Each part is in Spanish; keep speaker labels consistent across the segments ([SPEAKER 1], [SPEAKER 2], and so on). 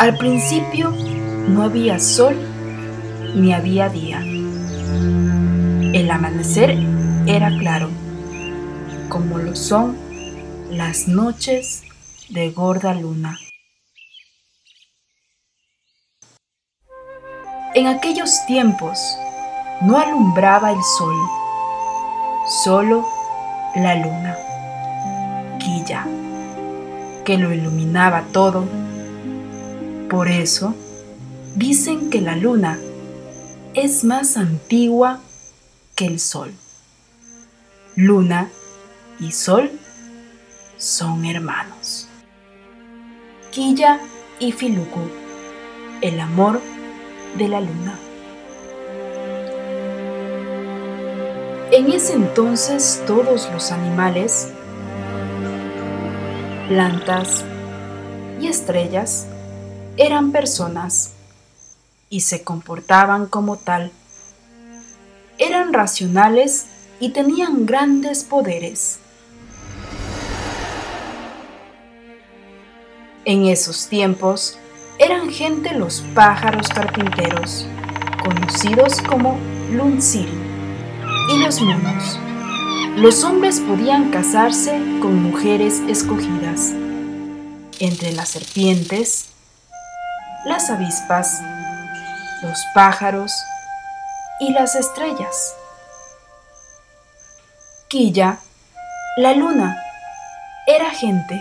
[SPEAKER 1] Al principio no había sol ni había día. El amanecer era claro, como lo son las noches de gorda luna. En aquellos tiempos no alumbraba el sol, solo la luna, Quilla, que lo iluminaba todo. Por eso dicen que la luna es más antigua que el sol. Luna y sol son hermanos. Quilla y Filuku, el amor de la luna. En ese entonces todos los animales, plantas y estrellas eran personas y se comportaban como tal. Eran racionales y tenían grandes poderes. En esos tiempos eran gente los pájaros carpinteros, conocidos como Lunsiri, y los monos. Los hombres podían casarse con mujeres escogidas, entre las serpientes, las avispas, los pájaros y las estrellas. Quilla, la luna, era gente,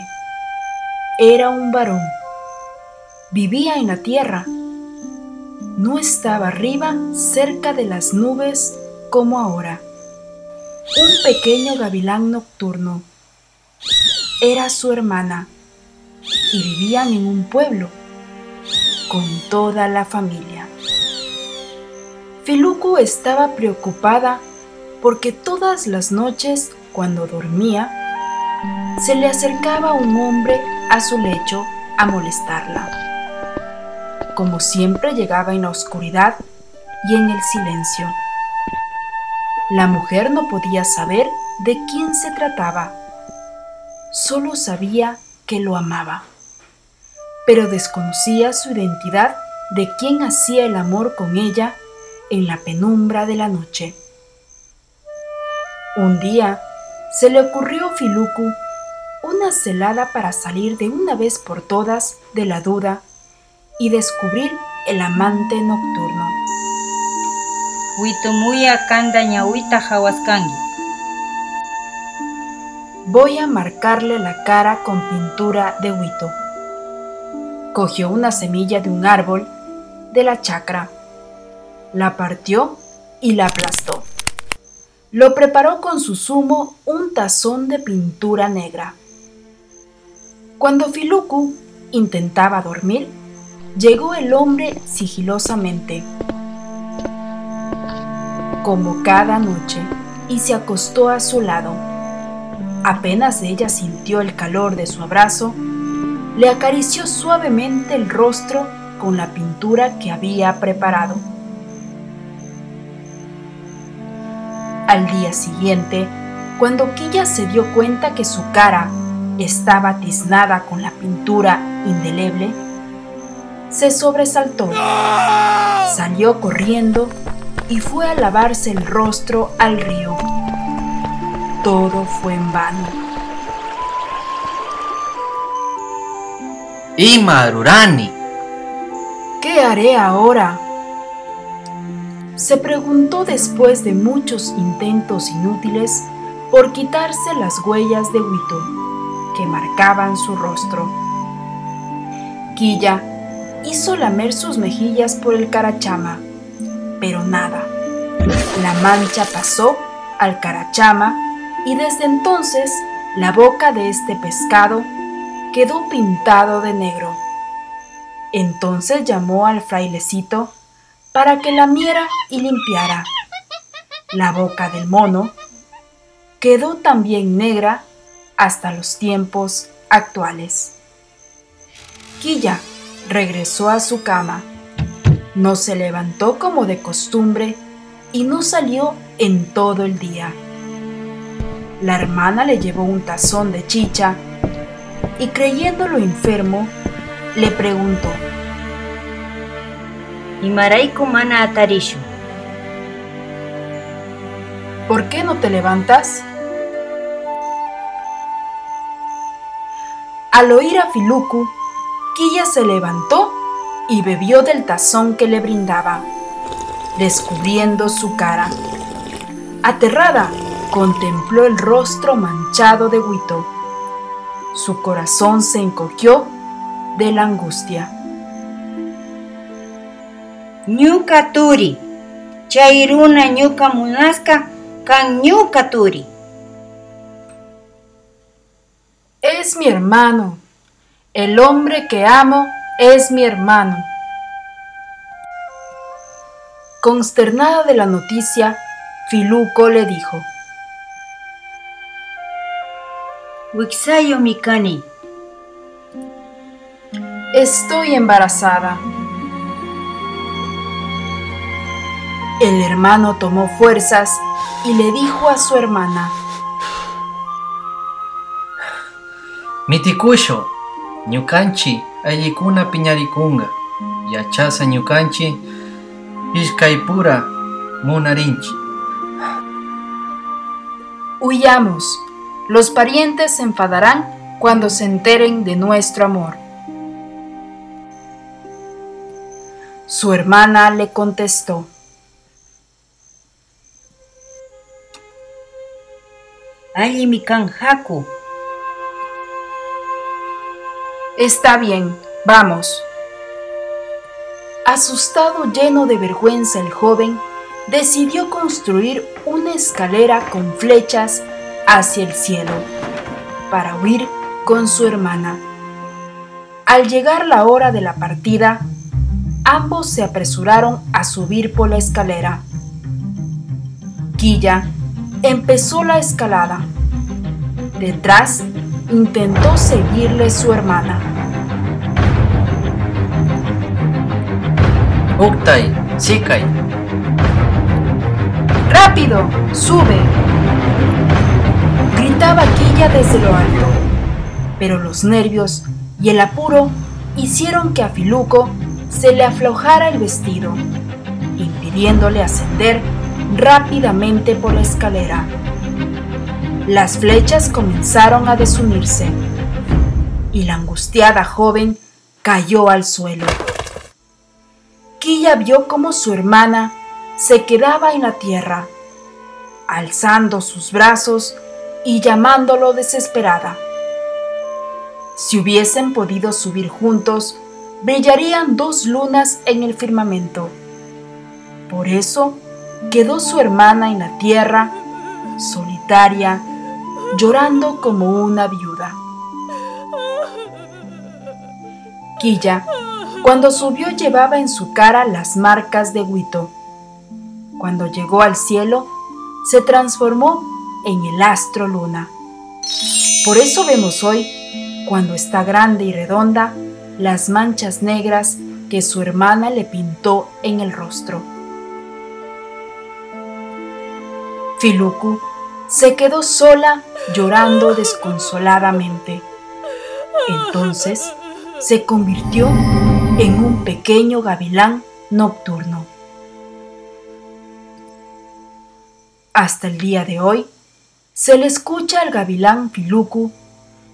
[SPEAKER 1] era un varón, vivía en la tierra, no estaba arriba cerca de las nubes como ahora. Un pequeño gavilán nocturno era su hermana y vivían en un pueblo con toda la familia. Filuku estaba preocupada porque todas las noches, cuando dormía, se le acercaba un hombre a su lecho a molestarla. Como siempre llegaba en la oscuridad y en el silencio. La mujer no podía saber de quién se trataba, solo sabía que lo amaba, pero desconocía su identidad de quién hacía el amor con ella en la penumbra de la noche. Un día se le ocurrió a Filuku una celada para salir de una vez por todas de la duda y descubrir el amante nocturno. Voy a marcarle la cara con pintura de huito. Cogió una semilla de un árbol de la chacra la partió y la aplastó. Lo preparó con su zumo un tazón de pintura negra. Cuando Filuku intentaba dormir, llegó el hombre sigilosamente, como cada noche, y se acostó a su lado. Apenas ella sintió el calor de su abrazo, le acarició suavemente el rostro con la pintura que había preparado. Al día siguiente, cuando Quilla se dio cuenta que su cara estaba tiznada con la pintura indeleble, se sobresaltó, salió corriendo y fue a lavarse el rostro al río. Todo fue en vano.
[SPEAKER 2] ¡Y Marurani!
[SPEAKER 1] ¿Qué haré ahora? se preguntó después de muchos intentos inútiles por quitarse las huellas de Huito que marcaban su rostro. Quilla hizo lamer sus mejillas por el carachama, pero nada. La mancha pasó al carachama y desde entonces la boca de este pescado quedó pintado de negro. Entonces llamó al frailecito para que lamiera y limpiara. La boca del mono quedó también negra hasta los tiempos actuales. Quilla regresó a su cama. No se levantó como de costumbre y no salió en todo el día. La hermana le llevó un tazón de chicha y creyéndolo enfermo, le preguntó,
[SPEAKER 2] Imaraiku mana atarishu.
[SPEAKER 1] ¿Por qué no te levantas? Al oír a Filuku, Quilla se levantó y bebió del tazón que le brindaba, descubriendo su cara. Aterrada, contempló el rostro manchado de Huito. Su corazón se encogió de la angustia.
[SPEAKER 2] Ñuka turi. Chairuna ñuka munasca kan ñuka turi.
[SPEAKER 1] Es mi hermano. El hombre que amo es mi hermano. Consternada de la noticia, Filuco le dijo:
[SPEAKER 2] Wixayo mikani.
[SPEAKER 1] Estoy embarazada. El hermano tomó fuerzas y le dijo a su hermana:
[SPEAKER 3] Mitikusho, ñukanchi allikuna piñarikunga, yachasa ñukanchi ishkaipura munarinchi.
[SPEAKER 1] Huyamos. Los parientes se enfadarán cuando se enteren de nuestro amor. Su hermana le contestó.
[SPEAKER 2] Alli mikan haku.
[SPEAKER 1] Está bien, vamos. Asustado, lleno de vergüenza, el joven decidió construir una escalera con flechas hacia el cielo para huir con su hermana. Al llegar la hora de la partida, ambos se apresuraron a subir por la escalera. Quilla empezó la escalada. Detrás intentó seguirle su hermana.
[SPEAKER 3] Uktai, Sikai,
[SPEAKER 1] ¡Rápido! ¡Sube! Quilla desde lo alto. Pero los nervios y el apuro hicieron que a Filuco se le aflojara el vestido, impidiéndole ascender rápidamente por la escalera. Las flechas comenzaron a desunirse y la angustiada joven cayó al suelo. Quilla vio cómo su hermana se quedaba en la tierra, alzando sus brazos y llamándolo desesperada. Si hubiesen podido subir juntos, brillarían dos lunas en el firmamento. Por eso quedó su hermana en la tierra, solitaria, llorando como una viuda. Quilla, cuando subió llevaba en su cara las marcas de Huito. Cuando llegó al cielo, se transformó en el astro luna. Por eso vemos hoy, cuando está grande y redonda, las manchas negras que su hermana le pintó en el rostro. Filuku se quedó sola llorando desconsoladamente. Entonces se convirtió en un pequeño gavilán nocturno. Hasta el día de hoy, se le escucha al gavilán Filucu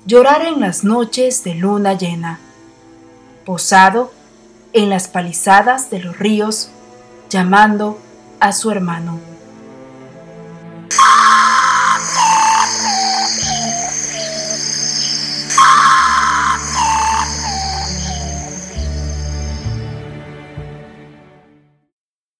[SPEAKER 1] llorar en las noches de luna llena, posado en las palizadas de los ríos, llamando a su hermano.